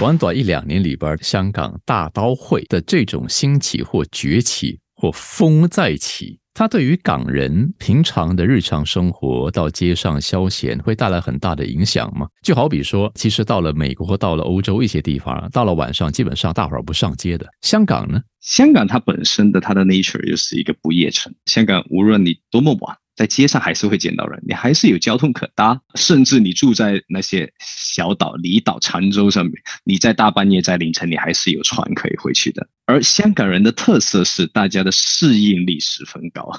短短一两年里边，香港大刀会的这种兴起或崛起或风再起，它对于港人平常的日常生活到街上消闲会带来很大的影响吗？就好比说，其实到了美国或到了欧洲一些地方，到了晚上基本上大伙儿不上街的。香港呢？香港它本身的它的 nature 又是一个不夜城。香港无论你多么晚。在街上还是会见到人，你还是有交通可搭，甚至你住在那些小岛、离岛、长洲上面，你在大半夜、在凌晨，你还是有船可以回去的。而香港人的特色是，大家的适应力十分高。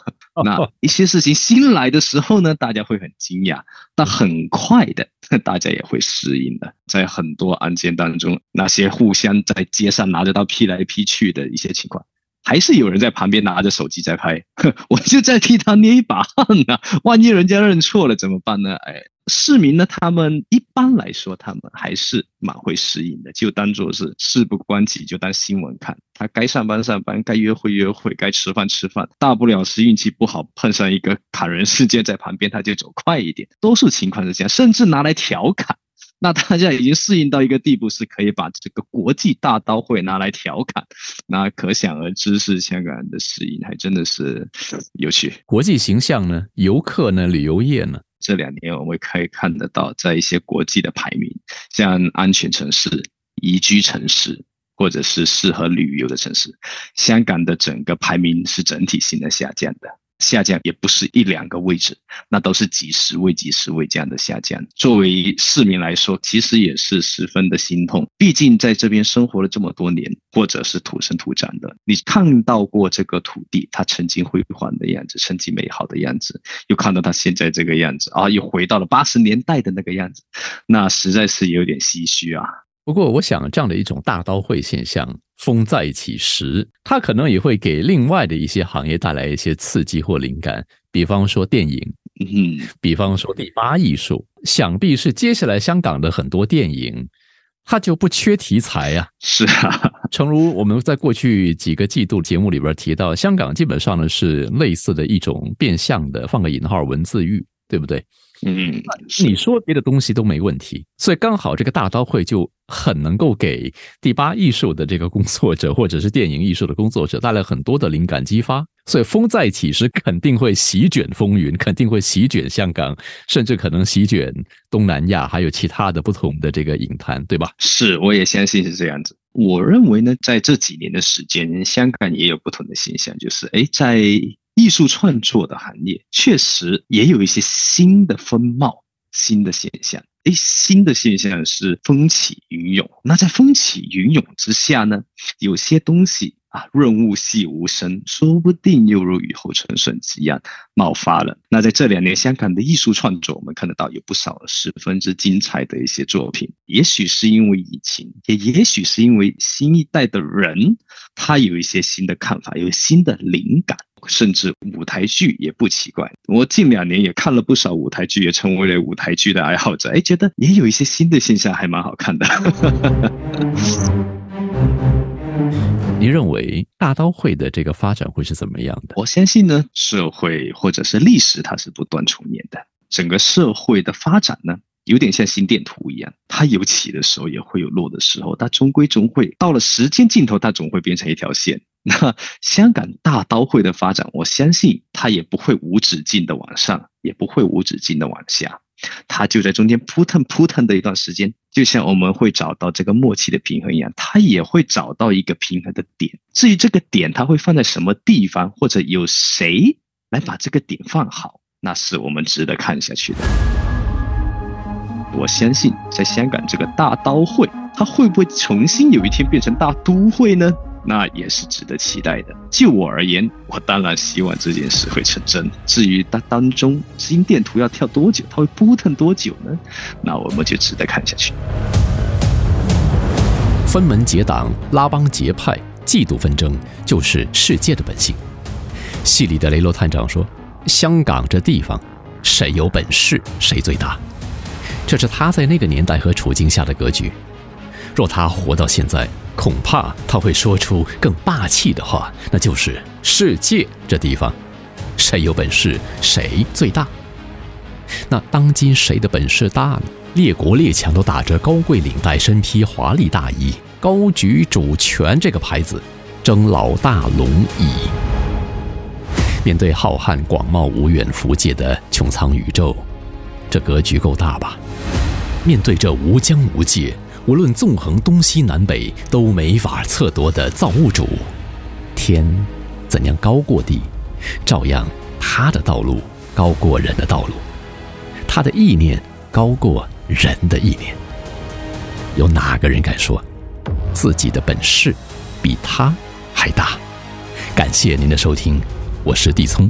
那一些事情新来的时候呢，大家会很惊讶，但很快的，大家也会适应的。在很多案件当中，那些互相在街上拿着刀劈来劈去的一些情况。还是有人在旁边拿着手机在拍，我就在替他捏一把汗呢。万一人家认错了怎么办呢？哎，市民呢？他们一般来说，他们还是蛮会适应的，就当做是事不关己，就当新闻看。他该上班上班，该约会约会，该吃饭吃饭，大不了是运气不好碰上一个 砍人事件在旁边，他就走快一点。多数情况是这样，甚至拿来调侃。那大家已经适应到一个地步，是可以把这个国际大刀会拿来调侃，那可想而知，是香港人的适应还真的是有趣。国际形象呢？游客呢？旅游业呢？这两年我们可以看得到，在一些国际的排名，像安全城市、宜居城市，或者是适合旅游的城市，香港的整个排名是整体性的下降的。下降也不是一两个位置，那都是几十位、几十位这样的下降。作为市民来说，其实也是十分的心痛。毕竟在这边生活了这么多年，或者是土生土长的，你看到过这个土地它曾经辉煌的样子，曾经美好的样子，又看到它现在这个样子啊，又回到了八十年代的那个样子，那实在是有点唏嘘啊。不过，我想这样的一种大刀会现象。风再起时，它可能也会给另外的一些行业带来一些刺激或灵感，比方说电影，嗯，比方说第八艺术，想必是接下来香港的很多电影，它就不缺题材呀。是啊，诚如我们在过去几个季度节目里边提到，香港基本上呢是类似的一种变相的放个引号文字狱，对不对？嗯，你说别的东西都没问题，所以刚好这个大刀会就很能够给第八艺术的这个工作者，或者是电影艺术的工作者带来很多的灵感激发。所以风再起时，肯定会席卷风云，肯定会席卷香港，甚至可能席卷东南亚，还有其他的不同的这个影坛，对吧？是，我也相信是这样子。我认为呢，在这几年的时间，香港也有不同的现象，就是哎，在。艺术创作的行业确实也有一些新的风貌、新的现象。诶，新的现象是风起云涌。那在风起云涌之下呢，有些东西啊，润物细无声，说不定又如雨后春笋一样冒发了。那在这两年，香港的艺术创作，我们看得到有不少十分之精彩的一些作品。也许是因为疫情，也也许是因为新一代的人，他有一些新的看法，有新的灵感。甚至舞台剧也不奇怪，我近两年也看了不少舞台剧，也成为了舞台剧的爱好者。哎，觉得也有一些新的现象，还蛮好看的。您认为大刀会的这个发展会是怎么样的？我相信呢，社会或者是历史，它是不断重演的。整个社会的发展呢，有点像心电图一样，它有起的时候，也会有落的时候，它终归终会到了时间尽头，它总会变成一条线。那香港大刀会的发展，我相信它也不会无止境的往上，也不会无止境的往下，它就在中间扑腾扑腾的一段时间，就像我们会找到这个默契的平衡一样，它也会找到一个平衡的点。至于这个点它会放在什么地方，或者有谁来把这个点放好，那是我们值得看下去的。我相信，在香港这个大刀会，它会不会重新有一天变成大都会呢？那也是值得期待的。就我而言，我当然希望这件事会成真。至于它当中心电图要跳多久，它会扑腾多久呢？那我们就值得看下去。分门结党、拉帮结派、嫉妒纷争，就是世界的本性。戏里的雷洛探长说：“香港这地方，谁有本事谁最大。”这是他在那个年代和处境下的格局。若他活到现在，恐怕他会说出更霸气的话，那就是“世界这地方，谁有本事谁最大。”那当今谁的本事大呢？列国列强都打着高贵领带、身披华丽大衣、高举主权这个牌子，争老大龙椅。面对浩瀚广袤无远弗届的穹苍宇宙，这格局够大吧？面对这无疆无界，无论纵横东西南北都没法测夺的造物主，天怎样高过地，照样他的道路高过人的道路，他的意念高过人的意念。有哪个人敢说自己的本事比他还大？感谢您的收听。我是地聪。